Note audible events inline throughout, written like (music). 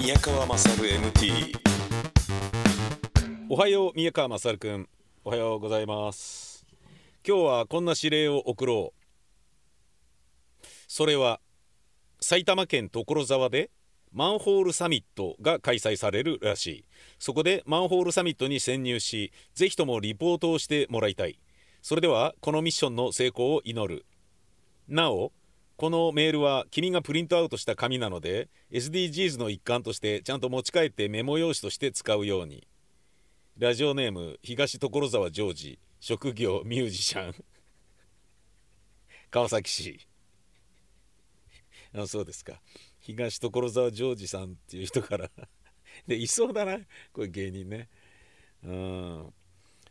宮川勝 MT おはよう宮川勝くん。おはようございます。今日はこんな指令を送ろう。それは埼玉県所沢でマンホールサミットが開催されるらしい。そこでマンホールサミットに潜入しぜひともリポートをしてもらいたい。それではこのミッションの成功を祈る。なおこのメールは君がプリントアウトした紙なので SDGs の一環としてちゃんと持ち帰ってメモ用紙として使うように。ラジオネーム東所沢ジョージ職業ミュージシャン。川崎市。あそうですか。東所沢ジョージさんっていう人から。でいそうだな。これ芸人ね。うん。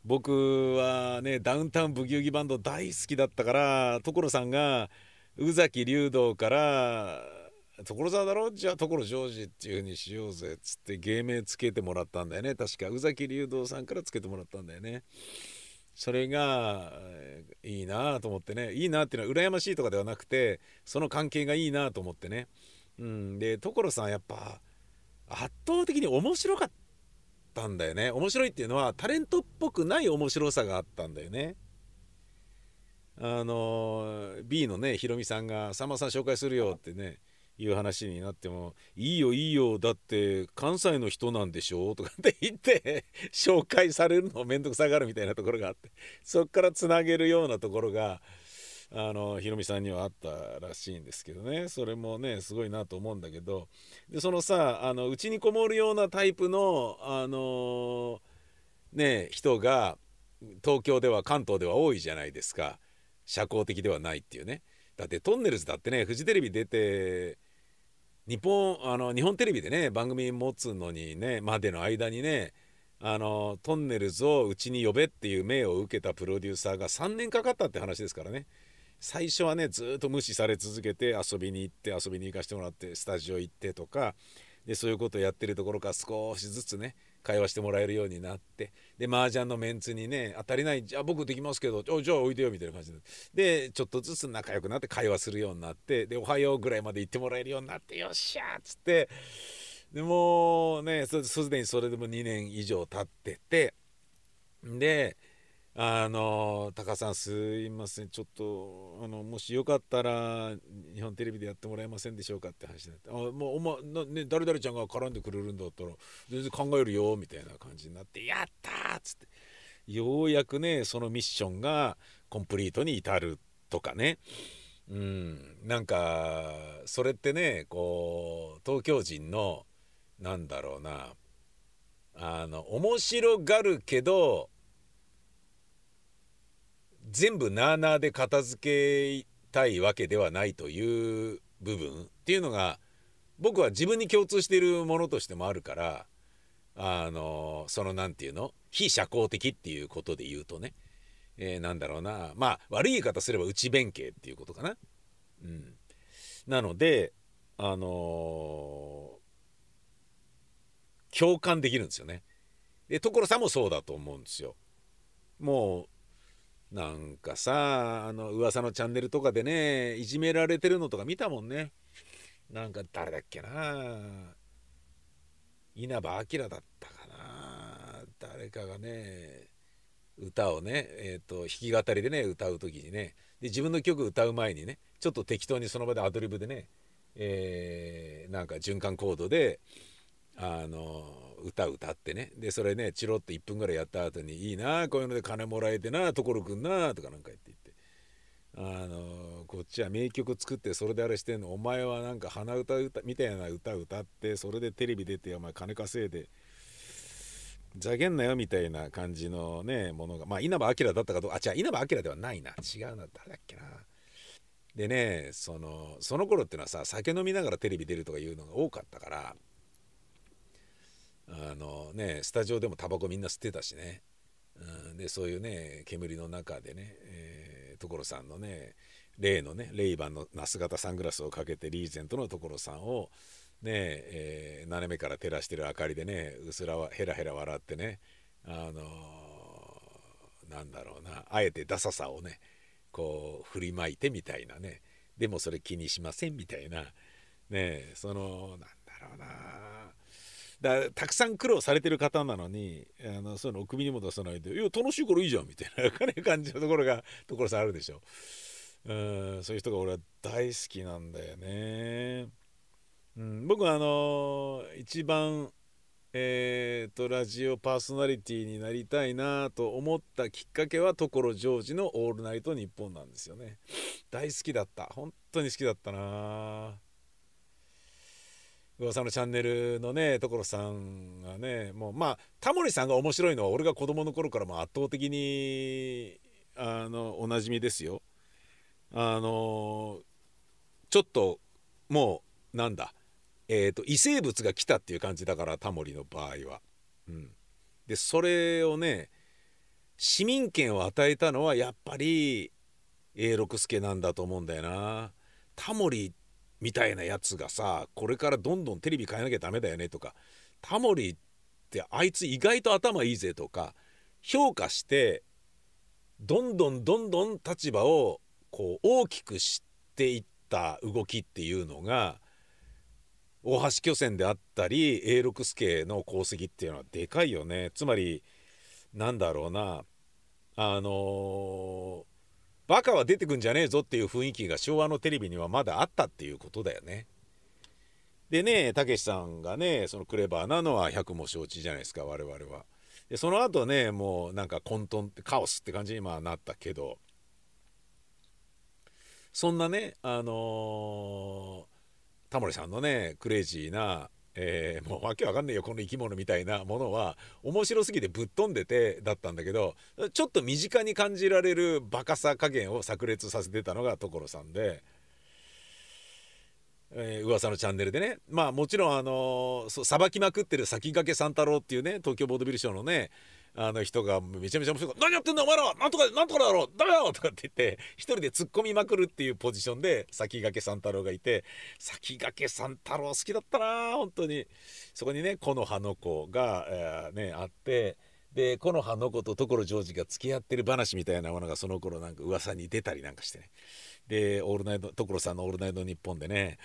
僕はねダウンタウンブギウギバンド大好きだったから所さんが宇崎竜道から「所沢だろ？じゃあ所ジョージっていう風にしようぜ」っつって芸名つけてもらったんだよね確か宇崎竜道さんからつけてもらったんだよね。それがいいなと思ってねいいなっていうのは羨ましいとかではなくてその関係がいいなと思ってね。うん、で所さんやっぱ圧倒的に面白かったんだよね面白いっていうのはタレントっぽくない面白さがあったんだよね。あの B のねひろみさんが「さんまさん紹介するよ」ってねいう話になっても「いいよいいよだって関西の人なんでしょ?」とかって言って紹介されるの面倒くさがるみたいなところがあってそっからつなげるようなところがあのひろみさんにはあったらしいんですけどねそれもねすごいなと思うんだけどでそのさあのうちにこもるようなタイプのあのね人が東京では関東では多いじゃないですか。社交的ではないっていうね。だってトンネルズだってねフジテレビ出て日本あの日本テレビでね番組持つのにねまでの間にねあのトンネルズをうちに呼べっていう命を受けたプロデューサーが3年かかったって話ですからね。最初はねずっと無視され続けて遊びに行って遊びに行かせてもらってスタジオ行ってとかでそういうことをやってるところから少しずつね会話してもらえるようになってで麻雀のメンツにね当たりないじゃあ僕できますけどじゃあおいでよみたいな感じで。でちょっとずつ仲良くなって会話するようになってでおはようぐらいまで行ってもらえるようになってよっしゃっつって。でもうねすでにそれでも2年以上経ってて。であのタカさんすいません。ちょっとあのもしよかったら日本テレビでやってもらえませんでしょうかって話になって。あもうお前ね誰々ちゃんが絡んでくれるんだったら全然考えるよみたいな感じになってやったっつって。ようやくねそのミッションがコンプリートに至るとかね。うん。なんかそれってねこう東京人のなんだろうな。あの面白がるけど全部なあなあで片付けたいわけではないという部分っていうのが僕は自分に共通しているものとしてもあるからあのその何て言うの？非社交的っていうことで言うとね、えー、なんだろうなまあ悪い言い方すれば内弁慶っていうことかな。うん、なのであのー、共感できるんですよね。で所さんもそうだと思うんですよ。もうなんかさあの噂のチャンネルとかでねいじめられてるのとか見たもんね。なんか誰だっけな。稲葉明だったかな。誰かがね歌をね、えーと、弾き語りでね歌う時にね。で自分の曲歌う前にねちょっと適当にその場でアドリブでね、えー、なんか循環コードであの歌歌ってね。でそれねチロッと1分ぐらいやった後に「いいなこういうので金もらえてな所くんな」とかなんか言って言って。あのこっちは名曲作ってそれであれしてんの。お前はなんか鼻歌歌みたいな歌歌ってそれでテレビ出てお前金稼いでざけんなよみたいな感じのねものがまあ稲葉明だったかどうかあ違う稲葉明ではないな。違うな誰だっけな。でねそのその頃っていうのはさ酒飲みながらテレビ出るとかいうのが多かったからあのねスタジオでもタバコみんな吸ってたしね、うん、でそういうね煙の中でね、えー、所さんのね例のねレイバンの那須型サングラスをかけてリーゼントの所さんをねえー、斜めから照らしてる明かりでねうすらはヘラヘラ笑ってねあのー、なんだろうなあえてダサさをねこう振りまいてみたいなね。でもそれ気にしませんみたいな。ねそのなんだろうな。だたくさん苦労されてる方なのにあのそういうのお首にも出さないで「いや楽しいからいいじゃん」みたいな、(laughs) 感じのところが所さんあるでしょ。うんそういう人が俺は大好きなんだよね。うん、僕はあのー、一番えーと、ラジオパーソナリティになりたいなと思ったきっかけは所ジョージの「オールナイトニッポン」なんですよね大好きだった本当に好きだったな噂のチャンネルのね所さんがねもうまあタモリさんが面白いのは俺が子供の頃からも圧倒的にあのおなじみですよあのちょっともうなんだえーと、異生物が来たっていう感じだからタモリの場合は。うん、でそれをね市民権を与えたのはやっぱり永六輔なんだと思うんだよな。タモリみたいなやつがさこれからどんどんテレビ変えなきゃダメだよねとかタモリってあいつ意外と頭いいぜとか評価してどんどんどんどん立場をこう大きくしていった動きっていうのが大橋巨船であったり永六輔の功績っていうのはでかいよね。つまりなんだろうなあのー、バカは出てくんじゃねえぞっていう雰囲気が昭和のテレビにはまだあったっていうことだよね。でねたけしさんがねそのクレバーなのは百も承知じゃないですか我々は。でその後ねもうなんか混沌ってカオスって感じにまあなったけどそんなねあのータモリさんのねクレイジーな、えー、もうわけわかんねえよこの生き物みたいなものは面白すぎてぶっ飛んでてだったんだけどちょっと身近に感じられるバカさ加減を炸裂させてたのが所さんで。えー、噂のチャンネルでねまあもちろんあのさばきまくってる先駆け三太郎っていうね東京ボードビルショーのねあの人がめちゃめちゃ面白い「何やってんだお前ら。なんとかなんとかだろ。ダメだよ!」とかって言って一人で突っ込みまくるっていうポジションで先駆け三太郎がいて先駆け三太郎好きだったな。本当に。そこにね木の葉の子が、えー、ねあってで木の葉の子と所ジョージが付き合ってる話みたいなものがその頃なんか噂に出たりなんかしてね。でオールナイト所さんの「オールナイトニッポン」でね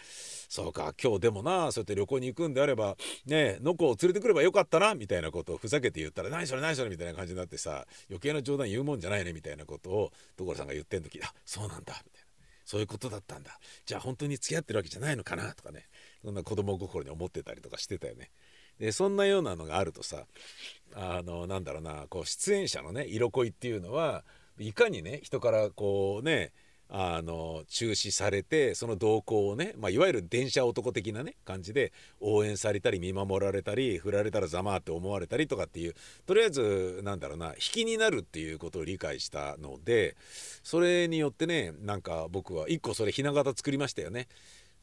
そうか今日でもなそうやって旅行に行くんであればねのこを連れてくればよかったなみたいなことをふざけて言ったら「何それ何それ」みたいな感じになってさ余計な冗談言うもんじゃないねみたいなことを所さんが言ってん時「あそうなんだ」みたいな。そういうことだったんだじゃあ本当に付き合ってるわけじゃないのかなとかねそんな子供心に思ってたりとかしてたよね。でそんなようなのがあるとさあのなんだろうなこう出演者のね色恋っていうのはいかにね人からこうねあの中止されてその動向をね、まあ、いわゆる電車男的なね感じで応援されたり見守られたり振られたらざまって思われたりとかっていうとりあえずなんだろうな引きになるっていうことを理解したのでそれによってねなんか僕は一個それひな形作りましたよね。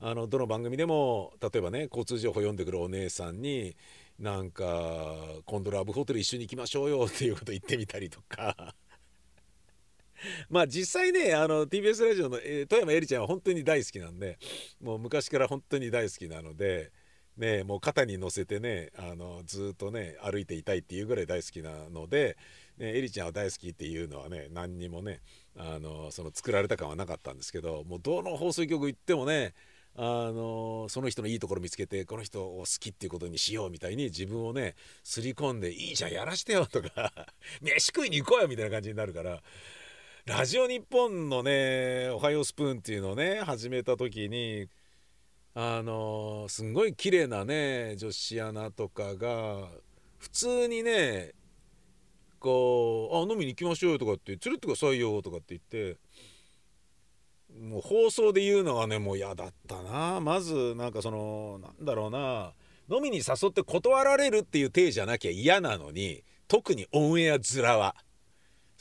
あのどの番組でも例えばね交通情報読んでくるお姉さんになんか「今度ラブホテル一緒に行きましょうよ」っていうこと言ってみたりとかまあ実際ねあの TBS ラジオの、えー、富山えりちゃんは本当に大好きなんでもう昔から本当に大好きなので。ね、もう肩に乗せてねあのずっとね歩いていたいっていうぐらい大好きなので、ね、エリちゃんは大好きっていうのはね何にもねあのその作られた感はなかったんですけどもうどの放送局行ってもねあのその人のいいところ見つけてこの人を好きっていうことにしようみたいに自分をねすり込んで「いいじゃんやらしてよ」とか「(laughs) 飯食いに行こうよ」みたいな感じになるからラジオ日本のね「おはようスプーン」っていうのをね始めた時にあのすんごい綺麗なね女子アナとかが普通にねこう「あ飲みに行きましょうよ」とかって「連れてってくださいよ」とかって言ってもう放送で言うのはねもう嫌だったなまずなんかそのなんだろうな飲みに誘って断られるっていう体じゃなきゃ嫌なのに特にオンエア面は。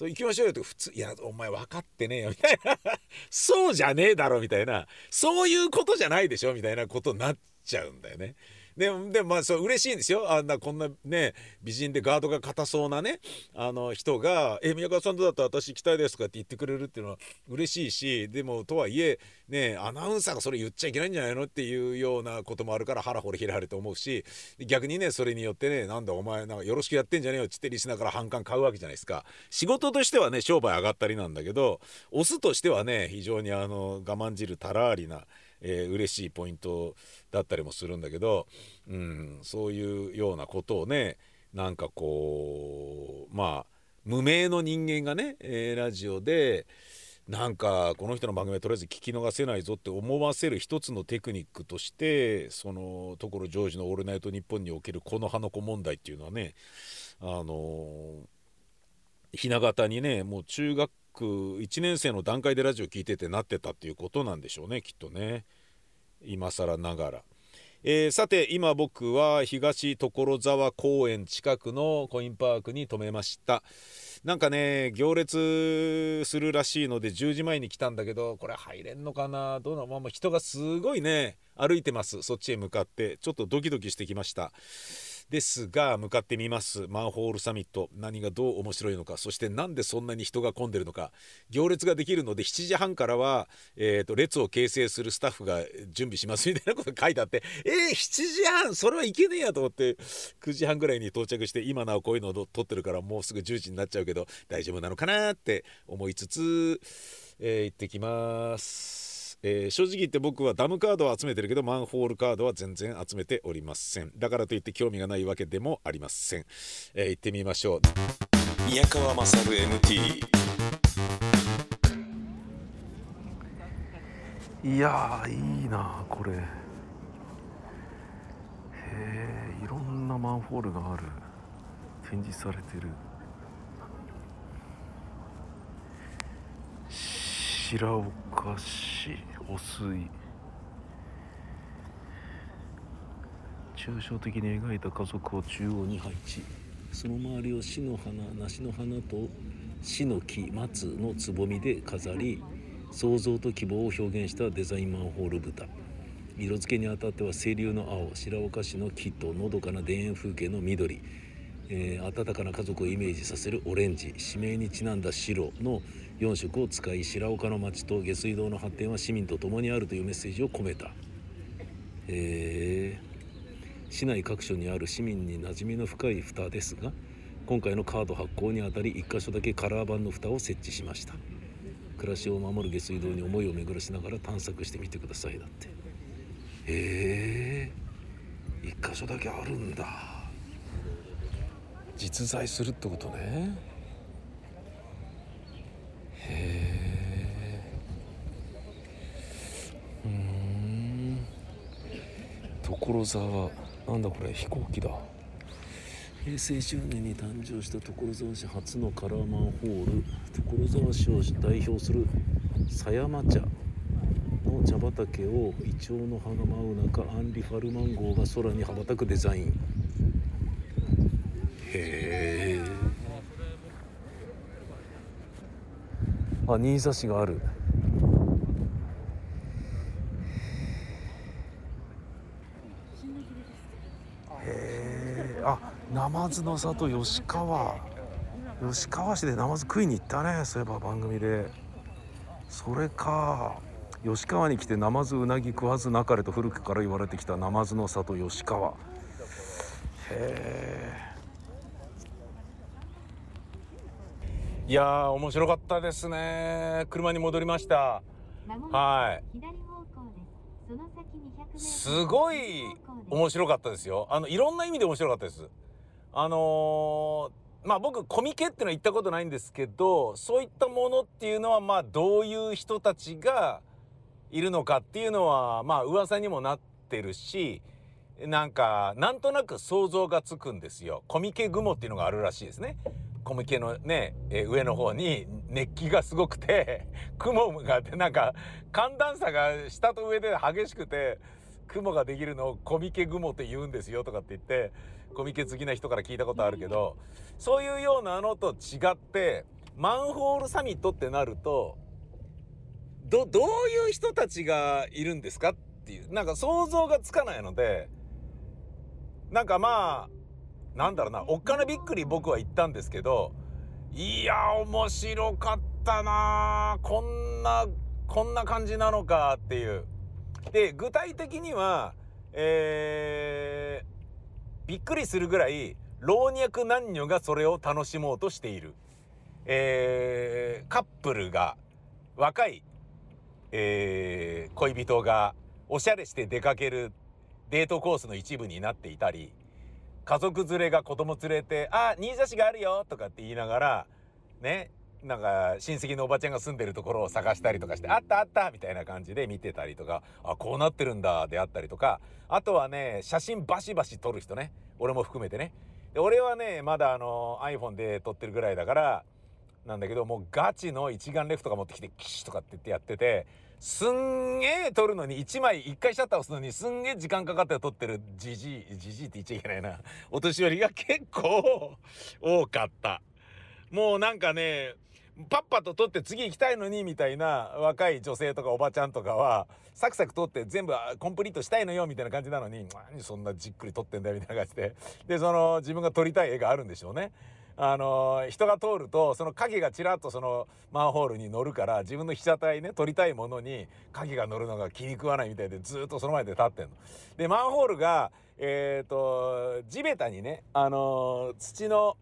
そう行きましょうよと普通いやお前分かってねえよみたいな (laughs) そうじゃねえだろみたいなそういうことじゃないでしょみたいなことになっちゃうんだよね。でもでもまあそう嬉しいんですよ。あんなこんなね美人でガードが硬そうなねあの人が「え宮川さんとだった？ら私行きたいです」とかって言ってくれるっていうのは嬉しいしでもとはいえねアナウンサーがそれ言っちゃいけないんじゃないのっていうようなこともあるから腹掘り開れと思うし逆にねそれによってねなんだお前なんかよろしくやってんじゃねえよっつってリスナーから反感買うわけじゃないですか。仕事としてはね商売上がったりなんだけどオスとしてはね非常にあの我慢汁たらありなえー、嬉しいポイントだったりもするんだけど、うん、そういうようなことをねなんかこうまあ無名の人間がね、えー、ラジオでなんかこの人の番組はとりあえず聞き逃せないぞって思わせる一つのテクニックとしてその所ジョージの「オールナイトニッポン」におけるこの葉の子問題っていうのはねあのひな形にねもう中学1年生の段階でラジオ聞いててなってたっていうことなんでしょうねきっとね。今更ながら。えー、さて今僕は東所沢公園近くのコインパークに停めました。なんかね行列するらしいので10時前に来たんだけどこれ入れんのかな？どうなの？まあ人がすごいね歩いてます。そっちへ向かって。ちょっとドキドキしてきました。ですが向かってみます。マンホールサミット。何がどう面白いのか。そしてなんでそんなに人が混んでるのか。行列ができるので7時半からは、えーと、列を形成するスタッフが準備します。みたいなこと書いてあってえー、7時半それはいけねえやと思って9時半ぐらいに到着して今なおこういうのを撮ってるからもうすぐ10時になっちゃうけど大丈夫なのかなって思いつつ、えー、行ってきます。えー、正直言って僕はダムカードは集めてるけどマンホールカードは全然集めておりません。だからといって興味がないわけでもありません、えー、行ってみましょう。宮川勝 MT いやいいなこれ。へえいろんなマンホールがある。展示されてる白岡市汚水抽象的に描いた家族を中央に配置。その周りを死の花梨の花と死の木松のつぼみで飾り想像と希望を表現したデザインマンホール豚。色付けにあたっては清流の青白岡市の木とのどかな田園風景の緑。えー、温かな家族をイメージさせるオレンジ。指名にちなんだ白の4色を使い白岡の町と下水道の発展は市民と共にあるというメッセージを込めた、えー、市内各所にある市民に馴染みの深い蓋ですが今回のカード発行にあたり1箇所だけカラー版の蓋を設置しました。暮らしを守る下水道に思いを巡らしながら探索してみてくださいだって。へえー、1箇所だけあるんだ。実在するってことね。へえうん。所沢。なんだこれ飛行機だ。平成10年に誕生した所沢市初のカラーマンホール。所沢市を代表する狭山茶の茶畑をイチョウの葉が舞う中アンリ・ファルマン号が空に羽ばたくデザイン。へえあ新座市がある。へえあナマズの里吉川。吉川市でナマズ食いに行ったねそういえば番組で。それか吉川に来てナマズうなぎ食わずなかれと古くから言われてきたナマズの里吉川。へえいや面白かったですね。車に戻りました。はい。すごい面白かったですよ。あのいろんな意味で面白かったです。あのー、まあ僕コミケっていうのは行ったことないんですけどそういったものっていうのはまあどういう人たちがいるのかっていうのはまあ噂にもなってるしなんかなんとなく想像がつくんですよ。コミケ雲っていうのがあるらしいですね小麦のね、えー、上の方に熱気がすごくて (laughs) 雲があってなんか寒暖差が下と上で激しくて雲ができるのをコミケ雲って言うんですよとかって言ってコミケ好きな人から聞いたことあるけどそういうようなのと違ってマンホールサミットってなるとどどういう人たちがいるんですかっていうなんか想像がつかないのでなんかまあなんだろうなおっかなびっくり僕は言ったんですけどいや面白かったなこんなこんな感じなのかっていう。で具体的にはえー、びっくりするぐらい老若男女がそれを楽しもうとしている、えー、カップルが若い、えー、恋人がおしゃれして出かけるデートコースの一部になっていたり家族連れが子供連れて「あ新座市があるよ」とかって言いながらねなんか親戚のおばちゃんが住んでるところを探したりとかして「あったあった」みたいな感じで見てたりとか「あこうなってるんだ」であったりとかあとはね写真バシバシ撮る人ね俺も含めてね。で俺はねまだあの iPhone で撮ってるぐらいだからなんだけどもうガチの一眼レフとか持ってきてキシとかって言ってやっててすんげえ撮るのに1枚1回シャッター押すのにすんげえ時間かかって撮ってる。じじいじじいって言っちゃいけないな。(laughs) お年寄りが結構多かった。もうなんかねパッパと撮って次行きたいのにみたいな若い女性とかおばちゃんとかはサクサク撮って全部コンプリートしたいのよみたいな感じなのに何そんなじっくり撮ってんだよみたいな感じで。でその自分が撮りたい絵があるんでしょうね。あの人が通るとその影がちらっとそのマンホールに乗るから自分の被写体ね撮りたいものに影が乗るのが気に食わないみたいでずっとその前で立ってんの。でマンホールがえっ、ー、と地べたにねあの土の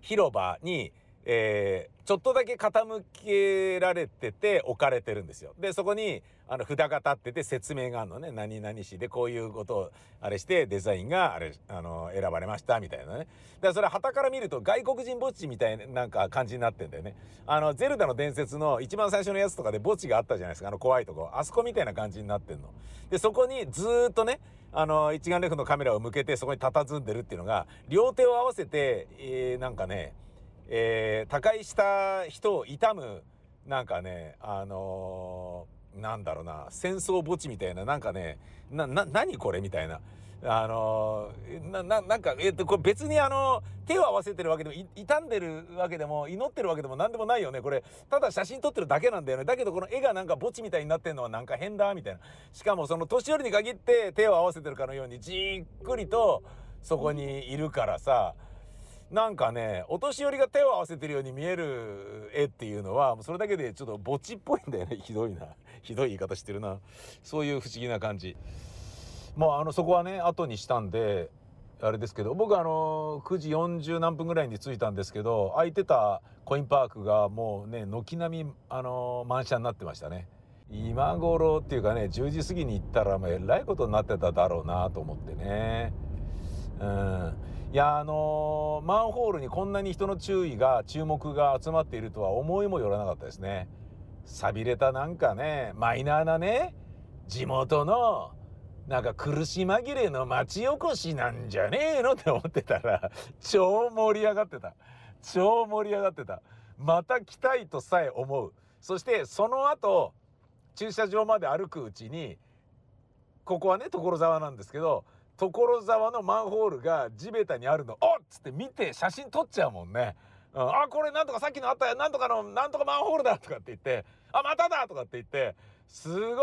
広場にえー、ちょっとだけ傾けられてて置かれてるんですよ。でそこにあの札が立ってて説明があるのね何々市でこういうことをあれしてデザインがあれあの選ばれましたみたいなね。でそれ旗から見ると外国人墓地みたいななんか感じになってんだよね。あのゼルダの伝説の一番最初のやつとかで墓地があったじゃないですかあの怖いとこあそこみたいな感じになってんの。でそこにずっとねあの一眼レフのカメラを向けてそこに佇んでるっていうのが両手を合わせて、えー、なんかねえー、他界した人を悼むなんかねあのー、なんだろうな戦争墓地みたいななんかねなな何これみたいな。あのー、なななんか、えっと、これ別にあの手を合わせてるわけでも傷んでるわけでも祈ってるわけでも何でもないよね。これただ写真撮ってるだけなんだよね。だけどこの絵がなんか墓地みたいになってんのはなんか変だみたいな。しかもその年寄りに限って手を合わせてるかのようにじっくりとそこにいるからさなんかねお年寄りが手を合わせてるように見える絵っていうのはそれだけでちょっと墓地っぽいんだよね。(laughs) ひどいな。(laughs) ひどい言い方してるな。そういう不思議な感じ。もうあのそこはね後にしたんであれですけど僕あの9時40何分ぐらいに着いたんですけど空いてたコインパークがもうね軒並みあの満車になってましたね。今頃っていうかね10時過ぎに行ったらもうえらいことになってただろうなと思ってね。うん。いやあのー、マンホールにこんなに人の注意が注目が集まっているとは思いもよらなかったですね。寂れたなんかねマイナーなね地元のなんか苦し紛れの町おこしなんじゃねえのって思ってたら超盛り上がってた。超盛り上がってた。また来たいとさえ思う。そしてその後駐車場まで歩くうちにここはね所沢なんですけど所沢のマンホールが地べたにあるの。おっ！つって見て写真撮っちゃうもんね。うん、あこれなんとかさっきのあったなんとかのなんとかマンホールだとかって言って。あまただとかって言って。すごい。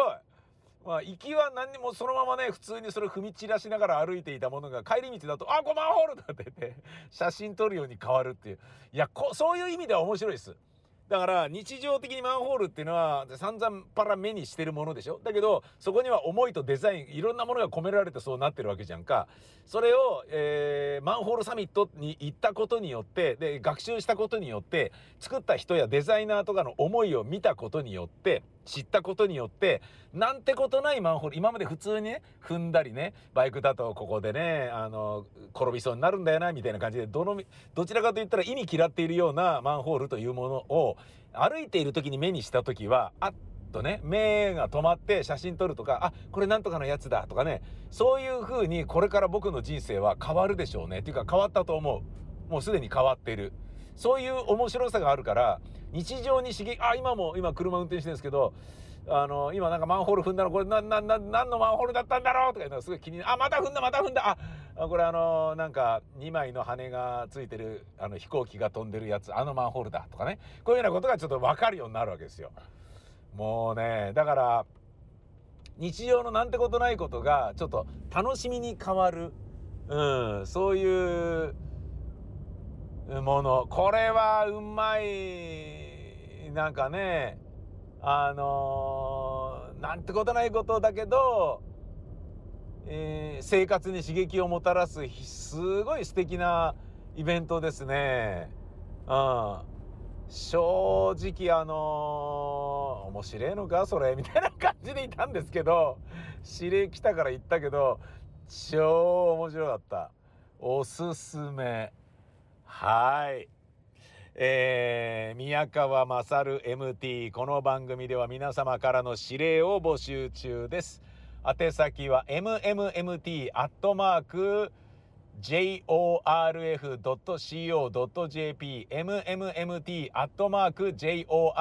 まあ、行きは何にもそのままね普通にそれ踏み散らしながら歩いていたものが帰り道だと「あこマンホールだ」って言って写真撮るように変わるっていう。いやこそういう意味では面白いです。だから日常的にマンホールっていうのは散々パラ目にしてるものでしょ？だけどそこには思いとデザインいろんなものが込められてそうなってるわけじゃんか。それを、えー、マンホールサミットに行ったことによってで学習したことによって作った人やデザイナーとかの思いを見たことによって知ったことによってなんてことないマンホール今まで普通にね踏んだりねバイクだとここでねあの転びそうになるんだよなみたいな感じでどのどちらかといったら意味嫌っているようなマンホールというものを歩いている時に目にした時はあっとね目が止まって写真撮るとかあこれなんとかのやつだとかねそういう風にこれから僕の人生は変わるでしょうね。っていうか変わったと思う。もうすでに変わっている。そういう面白さがあるから日常に刺激あ今も今車運転してるんですけどあの今なんかマンホール踏んだのこれななな何のマンホールだったんだろうとかいうのすごい気にあまた踏んだまた踏んだあこれあのなんか2枚の羽がついてるあの飛行機が飛んでるやつあのマンホールだとかねこういうようなことがちょっと分かるようになるわけですよ。もうねだから日常のなんてことないことがちょっと楽しみに変わる、うん、そういうもの。これはうまい。なんかねあのー、なんてことないことだけど、えー、生活に刺激をもたらすすごい素敵なイベントですね。うん、正直あの面白いのか？それみたいな感じでいたんですけど指令来たから言ったけど超面白かった。おすすめ。はい。えー、宮川勝 MT この番組では皆様からの指令を募集中です。宛先は mmmt アットマーク jorf.co.jp mmmt アットマーク jorf.co.jp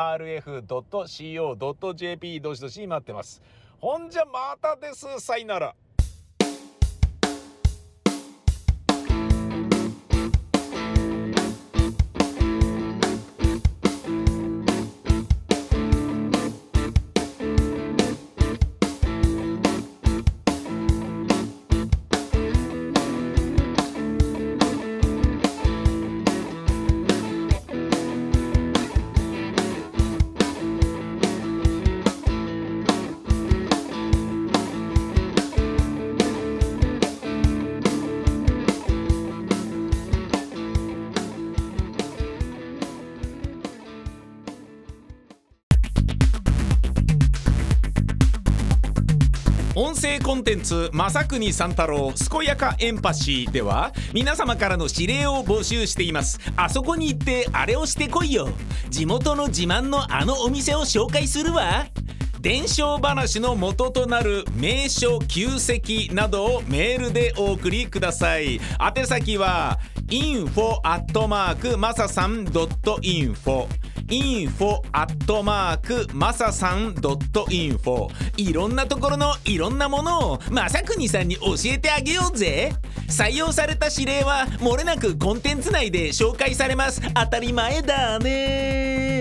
どしどし待ってます。ほんじゃまたですさいなら。コンテンツ「正国三太郎健やかエンパシー」では皆様からの指令を募集しています。あそこに行ってあれをしてこいよ。地元の自慢のあのお店を紹介するわ。伝承話の元となる名所旧跡などをメールでお送りください。宛先は info アットマークマサさん .info info アットマークマサさん .info いろんなところのいろんなものをまさくにさんに教えてあげようぜ。採用された指令はもれなくコンテンツ内で紹介されます。当たり前だね。